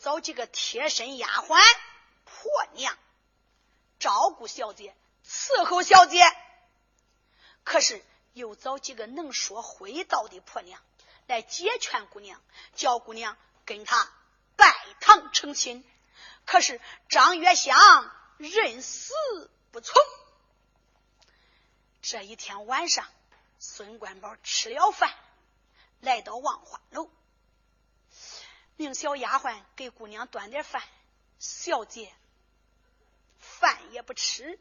找几个贴身丫鬟、婆娘照顾小姐、伺候小姐。可是又找几个能说会道的婆娘来解劝姑娘，叫姑娘跟他。拜堂成亲，可是张月香认死不从。这一天晚上，孙官宝吃了饭，来到望花楼，命小丫鬟给姑娘端点饭。小姐饭也不吃，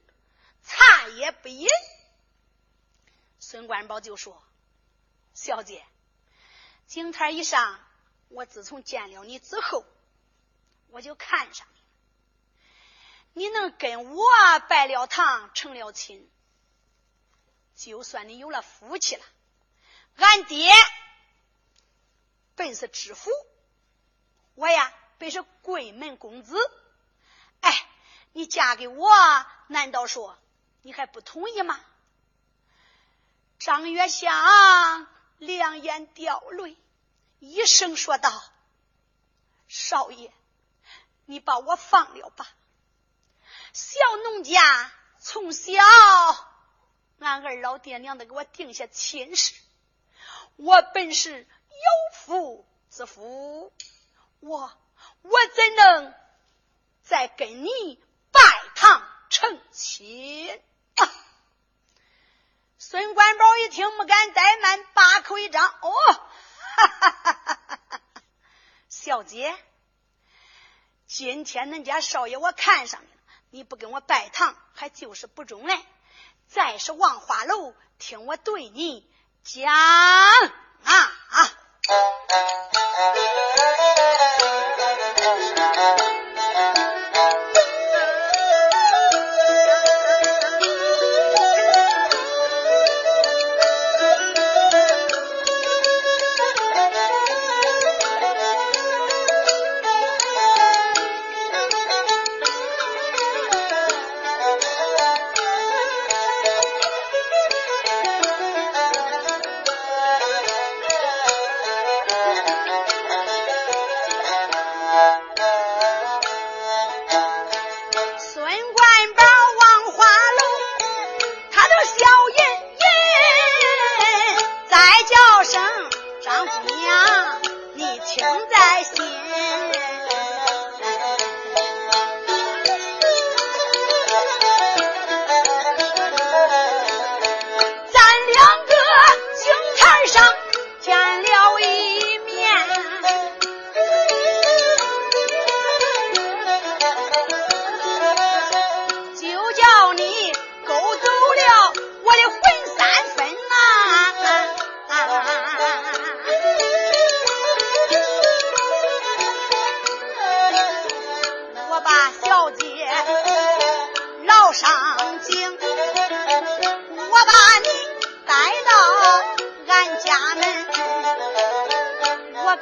茶也不饮。孙官宝就说：“小姐，井台以上。”我自从见了你之后，我就看上你。你能跟我拜了堂成了亲，就算你有了福气了。俺爹本是知府，我呀本是贵门公子。哎，你嫁给我，难道说你还不同意吗？张月香两眼掉泪。一声说道：“少爷，你把我放了吧。小农家从小，俺二老爹娘都给我定下亲事。我本是有夫之妇，我我怎能再跟你拜堂成亲？”孙官宝一听，不敢怠慢，把口一张：“哦。”哈哈哈哈哈！小姐，今天恁家少爷我看上你了，你不跟我拜堂，还就是不忠嘞。再是望花楼，听我对你讲啊啊！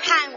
官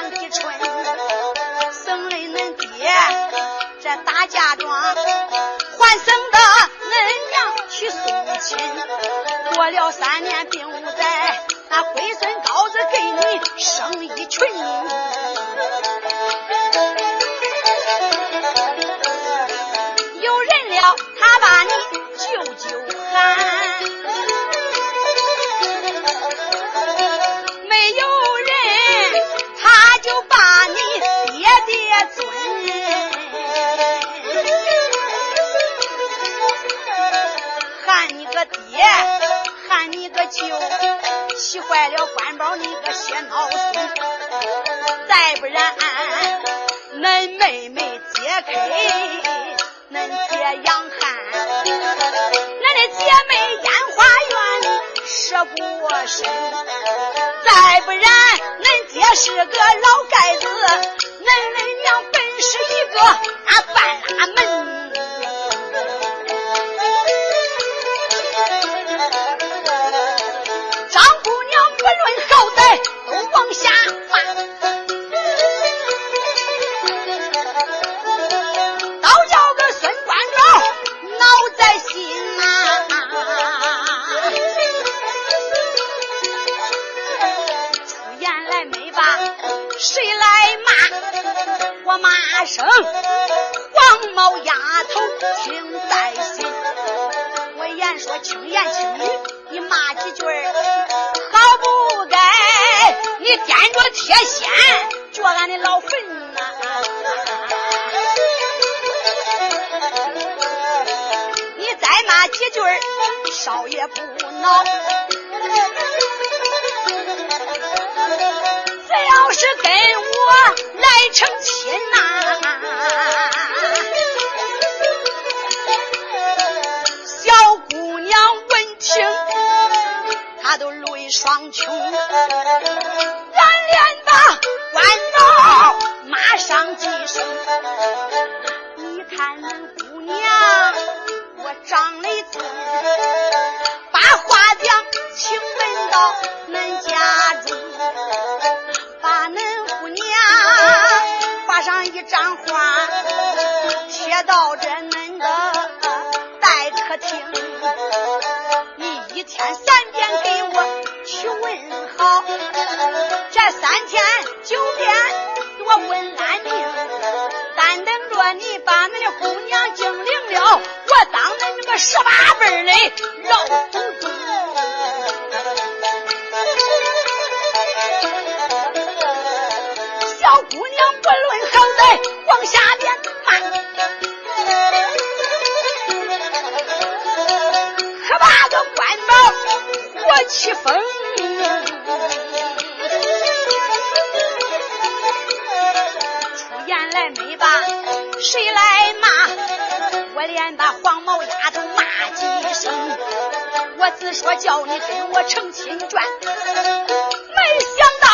三里春，生了恁爹这打嫁妆，还生的恁娘去送亲，过了三年并无灾，那龟孙高子给你生一群。And. 轻言轻语你骂几句好不该你掂着铁锨掘俺的老坟呐你再骂几句少爷不恼谁要是跟我来成帽火起风。谁来骂？我连把黄毛丫头骂几声。我只说叫你跟我成亲眷，没想到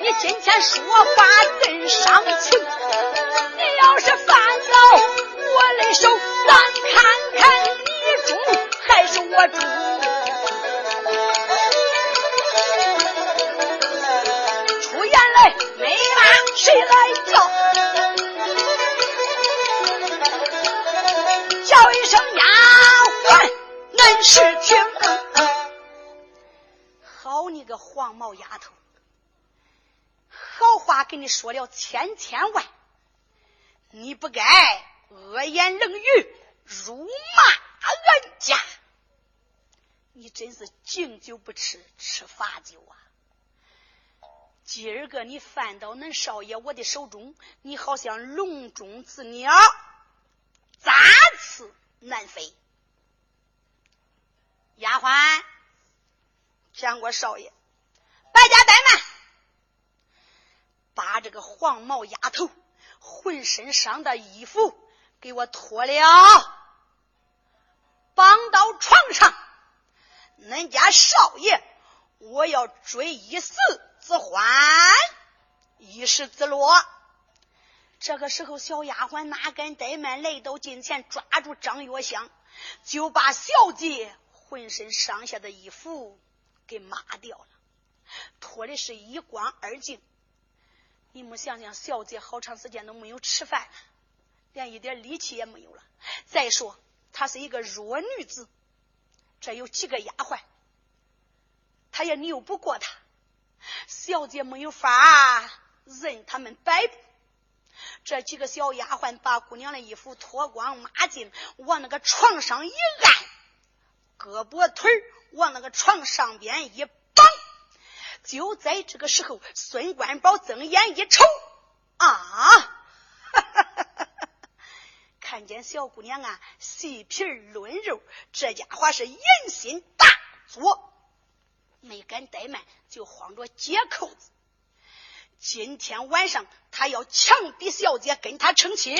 你今天说话真伤情。你要是犯了我的手，咱看看你中还是我中。你说了千千万，你不该恶言冷语辱骂俺家，你真是敬酒不吃吃罚酒啊！今儿个你犯到恁少爷我的手中，你好像笼中之鸟，咋次难飞。丫鬟，见过少爷。白家怠慢，把这个黄毛丫头浑身上的衣服给我脱了，绑到床上。恁家少爷，我要追一死之欢，一时之乐。这个时候，小丫鬟哪敢怠慢，来到近前，抓住张月香，就把小姐。浑身上下的衣服给抹掉了，脱的是一光二净。你们想想，小姐好长时间都没有吃饭，连一点力气也没有了。再说，她是一个弱女子，这有几个丫鬟，她也扭不过她。小姐没有法任他们摆布。这几个小丫鬟把姑娘的衣服脱光抹净，往那个床上一按。胳膊腿往那个床上边一，就在这个时候，孙官宝睁眼一瞅，啊，哈哈哈哈看见小姑娘啊，细皮嫩肉，这家伙是人心大作，没敢怠慢，就慌着解扣子。今天晚上他要强逼小姐跟他成亲。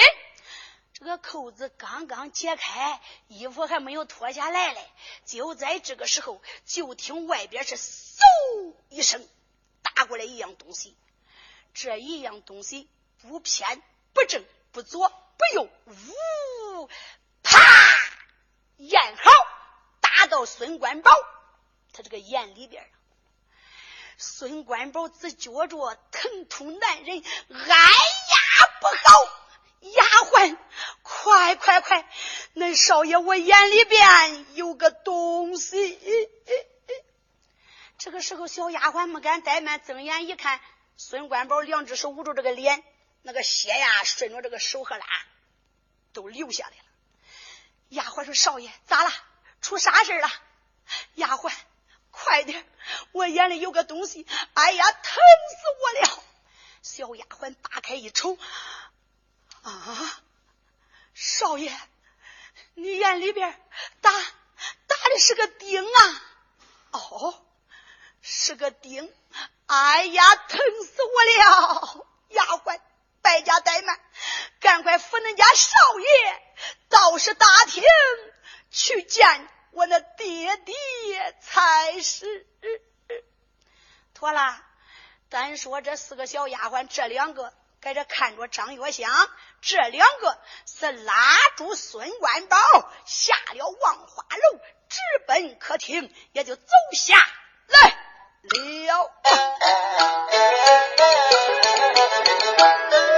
这个扣子刚刚解开，衣服还没有脱下来嘞。就在这个时候，就听外边是嗖一声打过来一样东西。这一样东西不偏不正不左不右，呜，啪，眼好打到孙官宝他这个眼里边孙官宝只觉着疼痛难忍，哎呀，不好！丫鬟，快快快！恁少爷我眼里边有个东西。这个时候，小丫鬟没敢怠慢，睁眼一看，孙官宝两只手捂住这个脸，那个血呀顺着这个手和拉都流下来了。丫鬟说：“少爷，咋了？出啥事了？”丫鬟，快点！我眼里有个东西，哎呀，疼死我了！小丫鬟打开一瞅。啊，少爷，你眼里边打打的是个钉啊！哦，是个钉！哎呀，疼死我了！丫鬟，败家怠慢，赶快扶恁家少爷到是大厅去见我那爹爹才是。妥了，单说这四个小丫鬟，这两个。在这看着张月香，这两个是拉住孙万宝下了望花楼，直奔客厅，也就走下来了。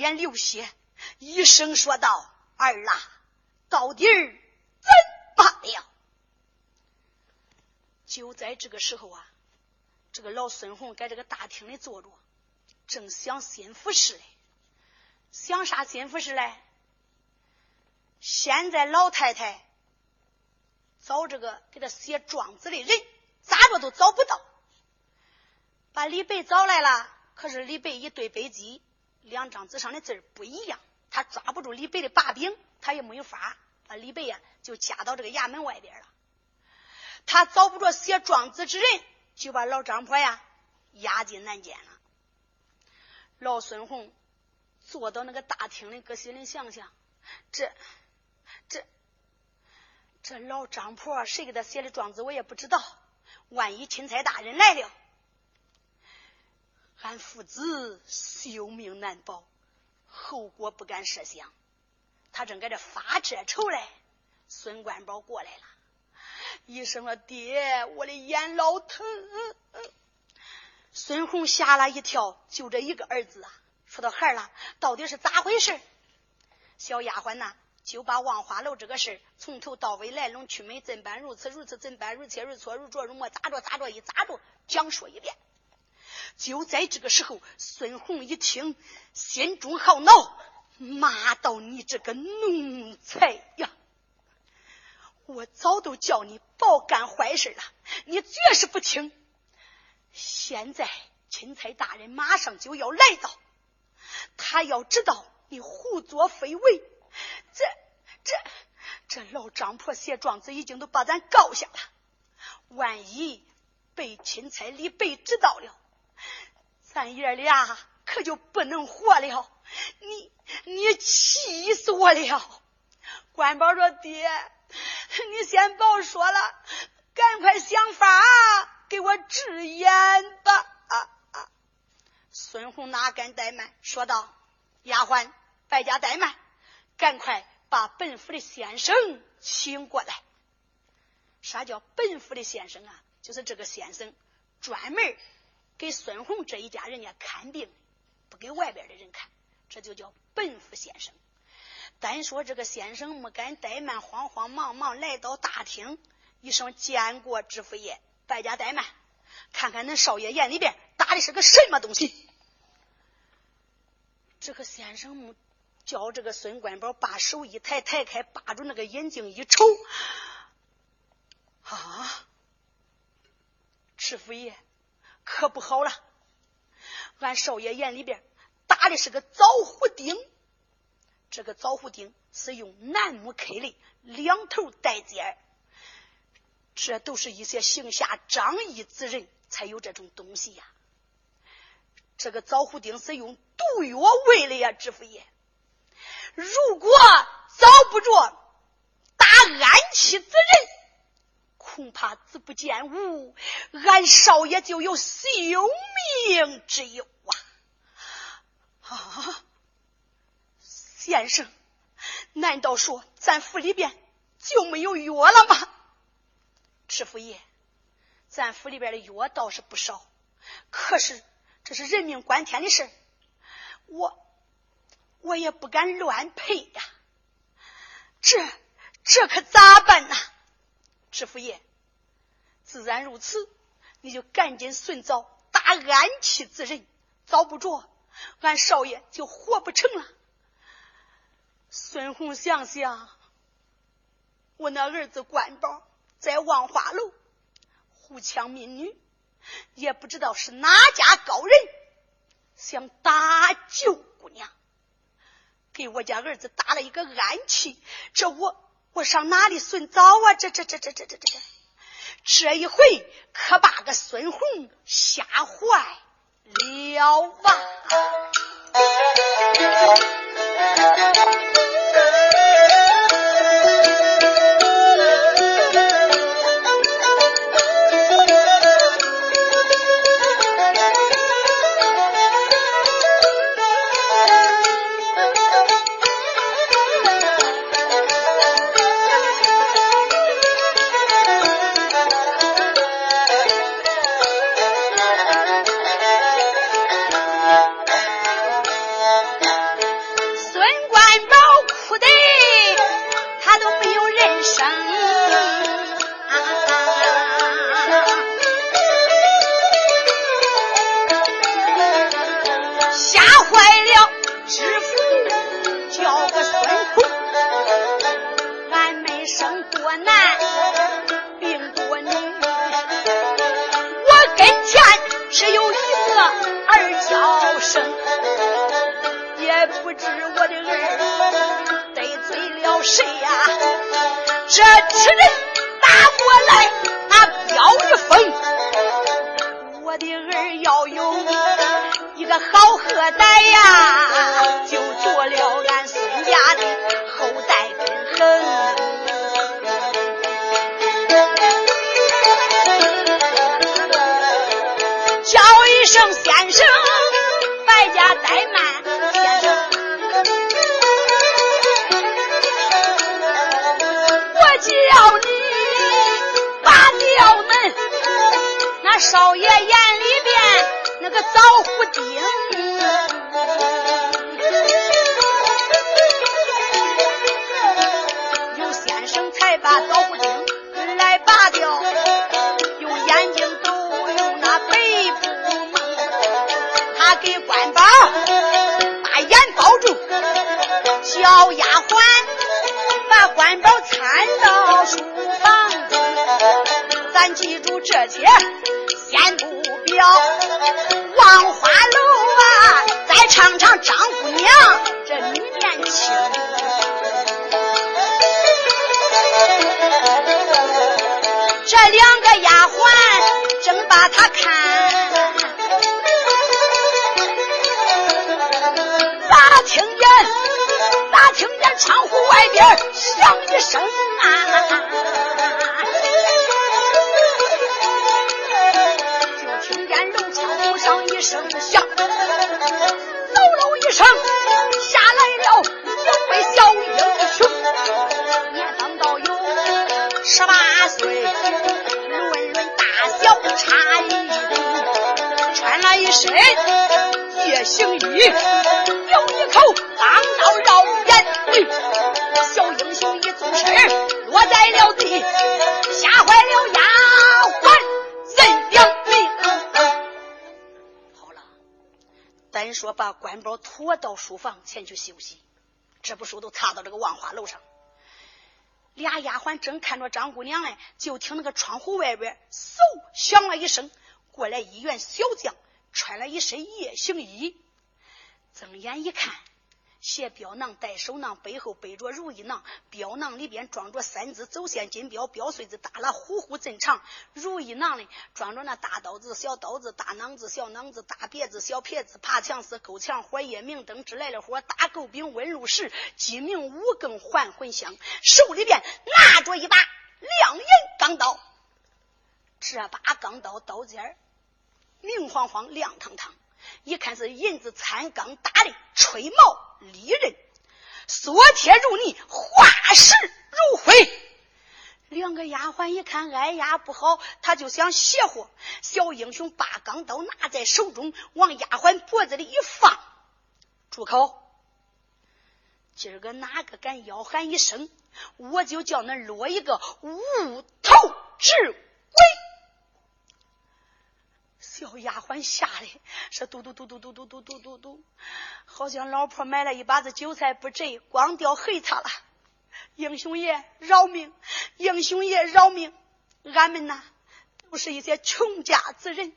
脸流血，一声说道：“儿啊，到底儿怎办了？”就在这个时候啊，这个老孙红在这个大厅里坐着，正想心腹事嘞。想啥心腹事嘞？现在老太太找这个给他写状子的人，咋着都找不到。把李白找来了，可是李白一对白鸡，两张纸上的字不一样，他抓不住李白的把柄，他也没有法。把李白呀就夹到这个衙门外边了。他找不着写状子之人，就把老张婆呀押进南监了。老孙红坐到那个大厅里，搁心里想想：这、这、这老张婆谁给他写的状子，我也不知道。万一钦差大人来了，俺父子性命难保，后果不敢设想。他正搁这发这愁嘞，孙官宝过来了。一声说：“爹，我的眼老疼。”孙红吓了一跳，就这一个儿子啊，说到孩儿了，到底是咋回事？小丫鬟呐，就把望花楼这个事从头到尾来龙去脉，怎般如此如此，怎般如切如磋如琢如磨，咋着咋着一咋着，讲说一遍。就在这个时候，孙红一听，心中好恼，骂道：“你这个奴才呀！”我早都叫你别干坏事了，你绝是不听。现在钦差大人马上就要来到，他要知道你胡作非为，这、这、这老张婆写状子已经都把咱告下了，万一被钦差李白知道了，咱爷俩可就不能活了。你、你气死我了！官宝说：“爹。”你先别说了，赶快想法给我治眼吧！啊啊！孙红哪敢怠慢，说道：“丫鬟，败家怠慢，赶快把本府的先生请过来。”啥叫本府的先生啊？就是这个先生专门给孙红这一家人家看病，不给外边的人看，这就叫本府先生。单说这个先生没敢怠慢，慌慌忙忙来到大厅，一声见过知府爷，败家怠慢，看看恁少爷眼里边打的是个什么东西。这个先生叫这个孙官宝把手一抬，抬开，扒住那个眼睛一瞅，啊，知府爷可不好了，俺少爷眼里边打的是个枣胡钉。这个枣胡钉是用楠木刻的，两头带尖这都是一些行侠仗义之人才有这种东西呀。这个枣胡钉是用毒药喂的呀，知府爷。如果找不着打暗器之人，恐怕子不见吾，俺少爷就有性命之忧啊！啊！先生，难道说咱府里边就没有药了吗？知府爷，咱府里边的药倒是不少，可是这是人命关天的事我我也不敢乱配呀。这这可咋办呢？知府爷，自然如此，你就赶紧寻找打暗器之人，找不着，俺少爷就活不成了。孙红想想，我那儿子官宝在望花楼胡抢民女，也不知道是哪家高人想打救姑娘，给我家儿子打了一个暗器。这我我上哪里寻找啊？这这这这这这这这，这一回可把个孙红吓坏了吧！不知我的儿得罪了谁呀？这吃人打过来，那彪一封，我的儿要有一个好后代呀，就做了俺孙家的少爷眼里边那个枣胡钉，有先生才把枣胡钉来拔掉。用眼睛都用那背部，他给关宝把眼包住，小丫鬟把官宝搀到书房中。咱记住这些，走。望花楼啊，再尝尝张一声响，嗖嗖一声下来了一位小英雄，年方到有十八岁，论论大小差一度，穿了一身夜行衣。把官宝拖到书房前去休息，这部书都插到这个万花楼上，俩丫鬟正看着张姑娘呢，就听那个窗户外边嗖响了一声，过来一员小将，穿了一身夜行衣。睁眼一看，携镖囊，带手囊，背后背着如意囊，镖囊里边装着三只走线金镖，镖穗子大了，呼呼真长；如意囊里装着那大刀子、小刀子、大囊子、小囊子、大别子、小撇子、爬墙丝、勾墙、火焰明灯之类的火，大狗饼、温炉石、鸡鸣五更、还魂香，手里边拿着一把亮银钢刀，这把钢刀刀尖明晃晃、亮堂堂。一看是银子掺钢打的，吹毛。利刃，缩铁如泥，化石如灰。两个丫鬟一看，哎呀不好，他就想邪乎。小英雄把钢刀拿在手中，往丫鬟脖子里一放，住口！今儿个哪个敢吆喊一声，我就叫恁落一个无头之鬼！小丫鬟吓得是嘟嘟嘟嘟嘟嘟嘟嘟嘟嘟，好像老婆买了一把子韭菜不摘，光掉黑擦了。英雄爷饶命！英雄爷饶命！俺们呐，都是一些穷家子人，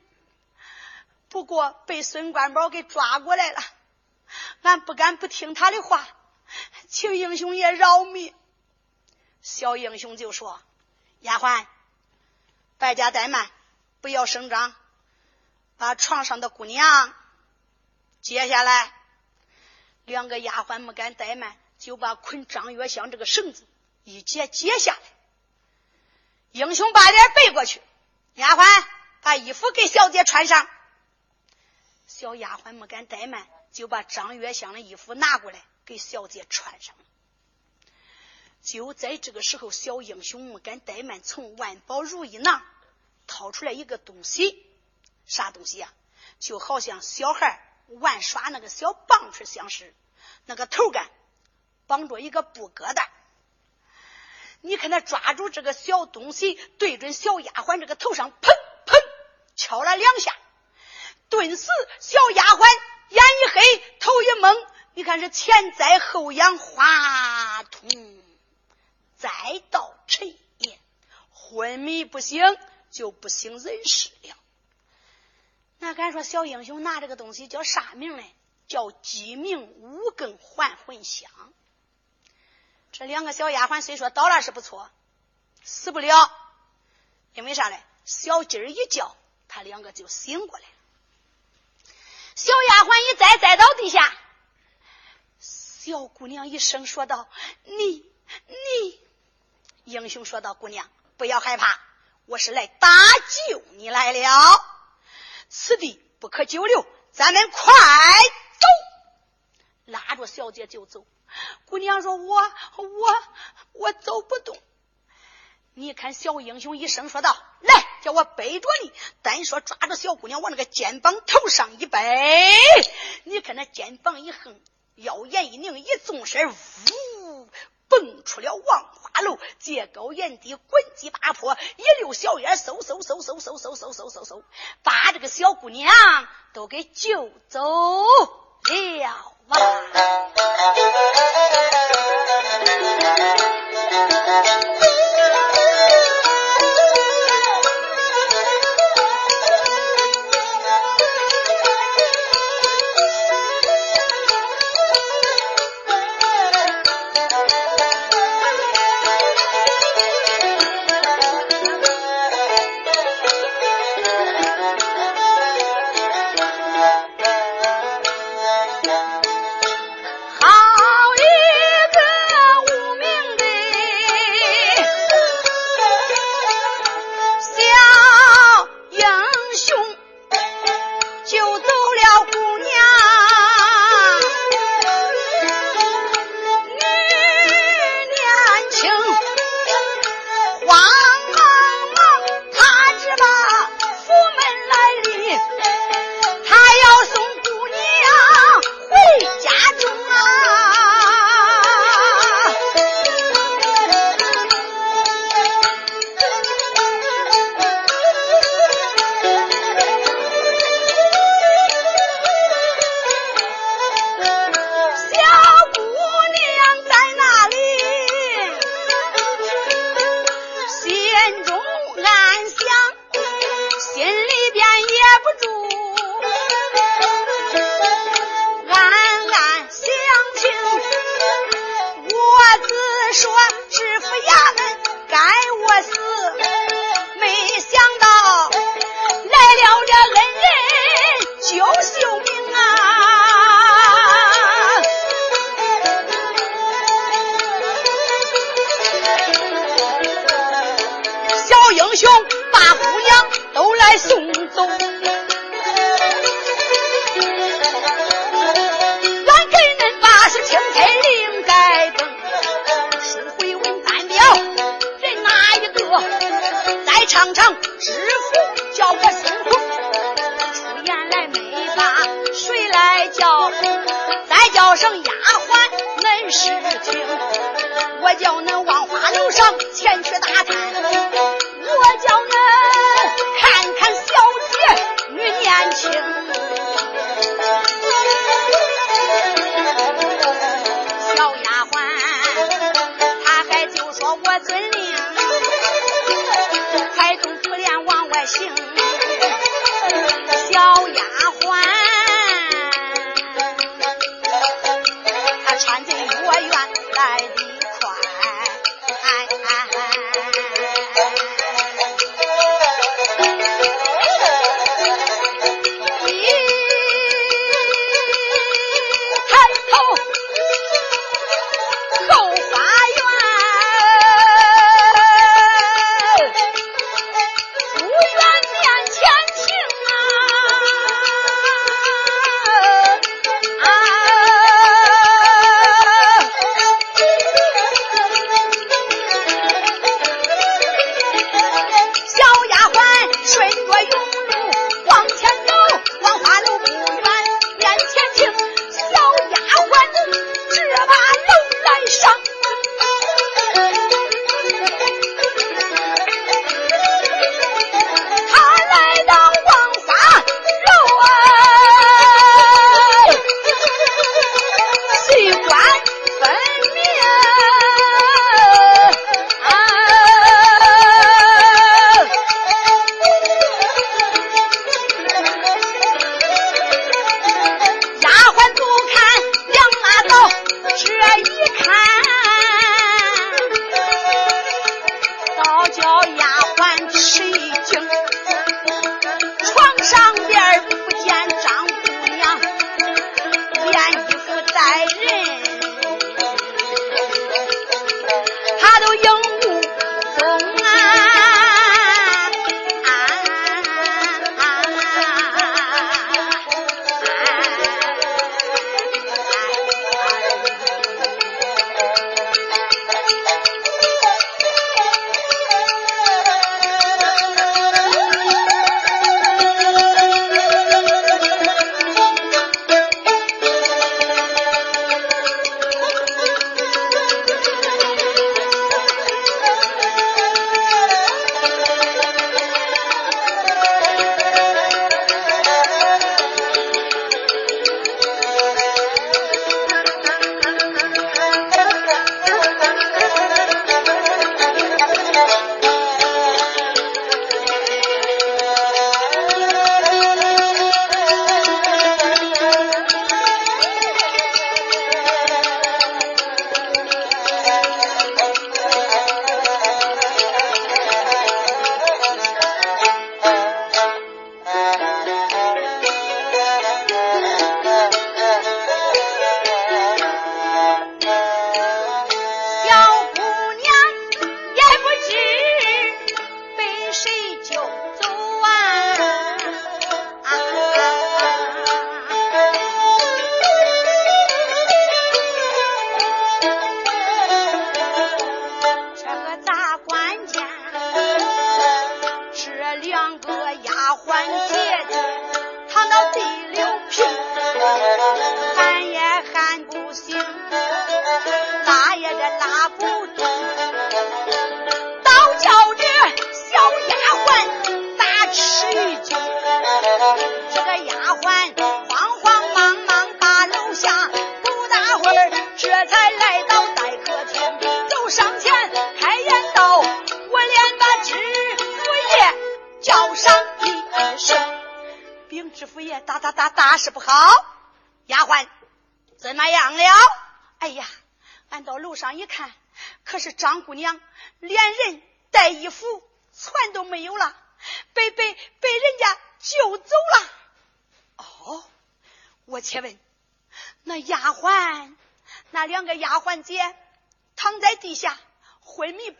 不过被孙官宝给抓过来了，俺不敢不听他的话，请英雄爷饶命。小英雄就说：“丫鬟，败家怠慢，不要声张。”把床上的姑娘接下来，两个丫鬟没敢怠慢，就把捆张月香这个绳子一解解下来。英雄把脸背过去，丫鬟把衣服给小姐穿上。小丫鬟没敢怠慢，就把张月香的衣服拿过来给小姐穿上。就在这个时候，小英雄没敢怠慢，从万宝如意囊掏出来一个东西。啥东西呀？就好像小孩玩耍那个小棒槌相似，那个头杆绑着一个布疙瘩。你看他抓住这个小东西，对准小丫鬟这个头上，砰砰敲了两下，顿时小丫鬟眼一黑，头一懵。你看是前栽后仰，哗通，再到沉咽，昏迷不醒，就不省人事了。那敢说小英雄拿这个东西叫啥名呢？叫鸡鸣五更还魂香。这两个小丫鬟虽说倒了是不错，死不了，因为啥嘞？小鸡儿一叫，他两个就醒过来了。小丫鬟一栽，栽到地下。小姑娘一声说道：“你，你。”英雄说道：“姑娘，不要害怕，我是来搭救你来了。此地不可久留，咱们快走。”拉着小姐就走。姑娘说：“我，我，我走不动。”你看，小英雄一声说道：“来，叫我背着你。”单说抓着小姑娘往那个肩膀头上一背，你看那肩膀一横，腰眼一拧，一纵身，呜，蹦出了王八路借高沿低滚几把坡，一溜小烟嗖嗖嗖嗖嗖嗖嗖嗖嗖嗖，把这个小姑娘都给救走了嘛。上丫鬟恁是听，我叫恁往花楼上前去。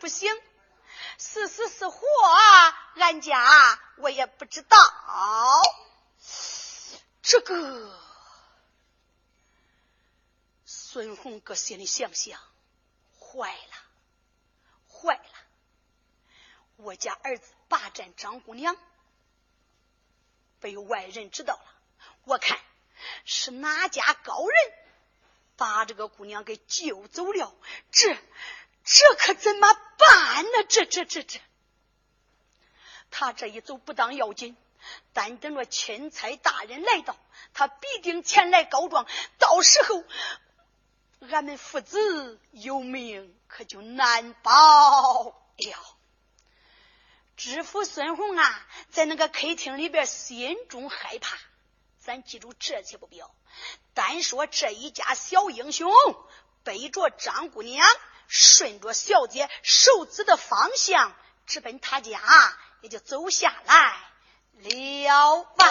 不行，是死是活，俺家我也不知道。这个孙红搁心里想想，坏了，坏了！我家儿子霸占张姑娘，被外人知道了。我看是哪家高人把这个姑娘给救走了？这这可怎么办呢？这这这这，他这一走不当要紧。但等着钦差大人来到，他必定前来告状。到时候，俺们父子有命可就难保了。知府孙红啊，在那个客厅里边，心中害怕。咱记住这些不表。单说这一家小英雄背着张姑娘，顺着小姐手指的方向，直奔他家，也就走下来。了吧。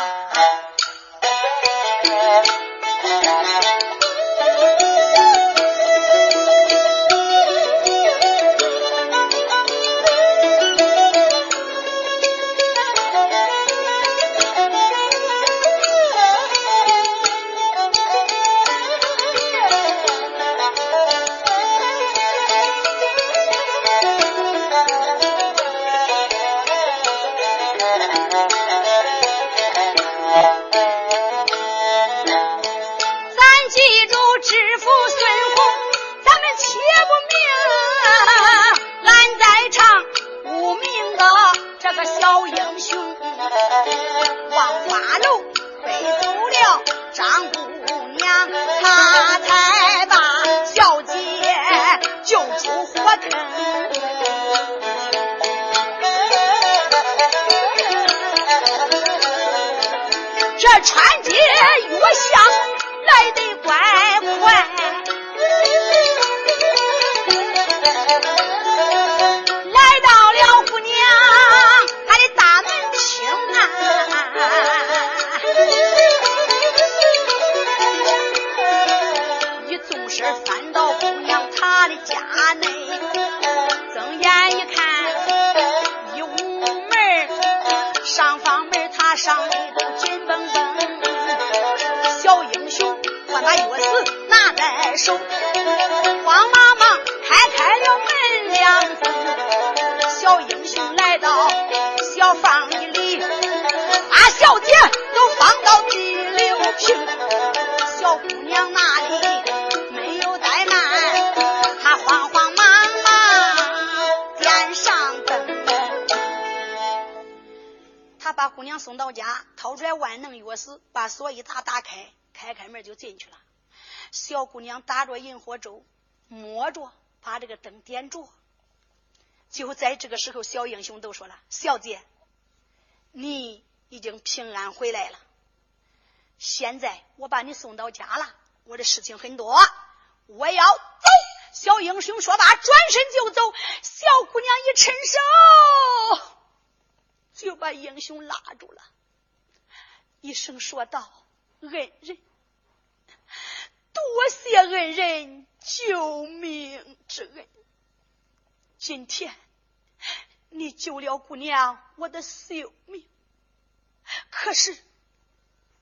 把这个灯点着。就在这个时候，小英雄都说了：“小姐，你已经平安回来了。现在我把你送到家了。我的事情很多，我要走。”小英雄说罢，转身就走。小姑娘一伸手，就把英雄拉住了。一声说道：“恩人，多谢恩人救命之恩。今天你救了姑娘我的性命，可是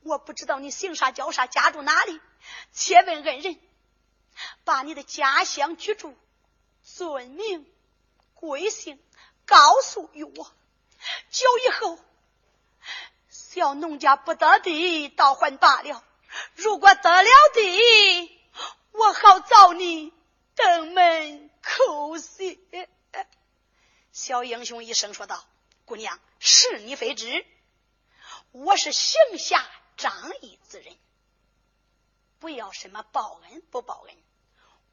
我不知道你姓啥叫啥，家住哪里？且问恩人，把你的家乡居住、尊名、贵姓告诉于我，久以后。”小农家不得地，倒还罢了；如果得了地，我好找你登门叩谢小英雄一声说道：“姑娘，是你非知，我是行侠仗义之人，不要什么报恩不报恩，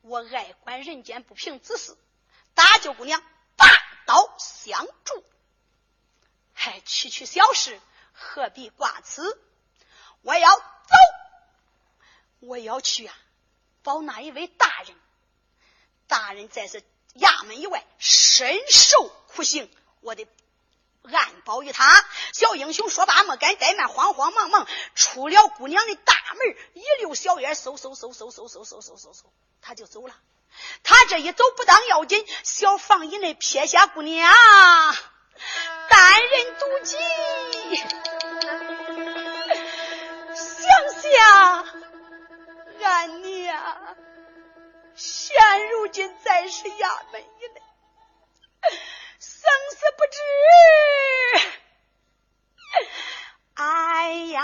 我爱管人间不平之事。大舅姑娘，拔刀相助，还区区小事，何必挂齿？我要走，我要去啊，保那一位大人。大人在这。”衙门以外深受苦刑，我得暗保于他。小英雄说罢，没敢怠慢，慌慌忙忙出了姑娘的大门，一溜小烟，嗖嗖嗖嗖嗖嗖嗖嗖嗖嗖，他就走了。他这一走不当要紧，小房以内撇下姑娘，单人独骑，想想俺娘。现如今在是衙门以内，生死不知。哎呀！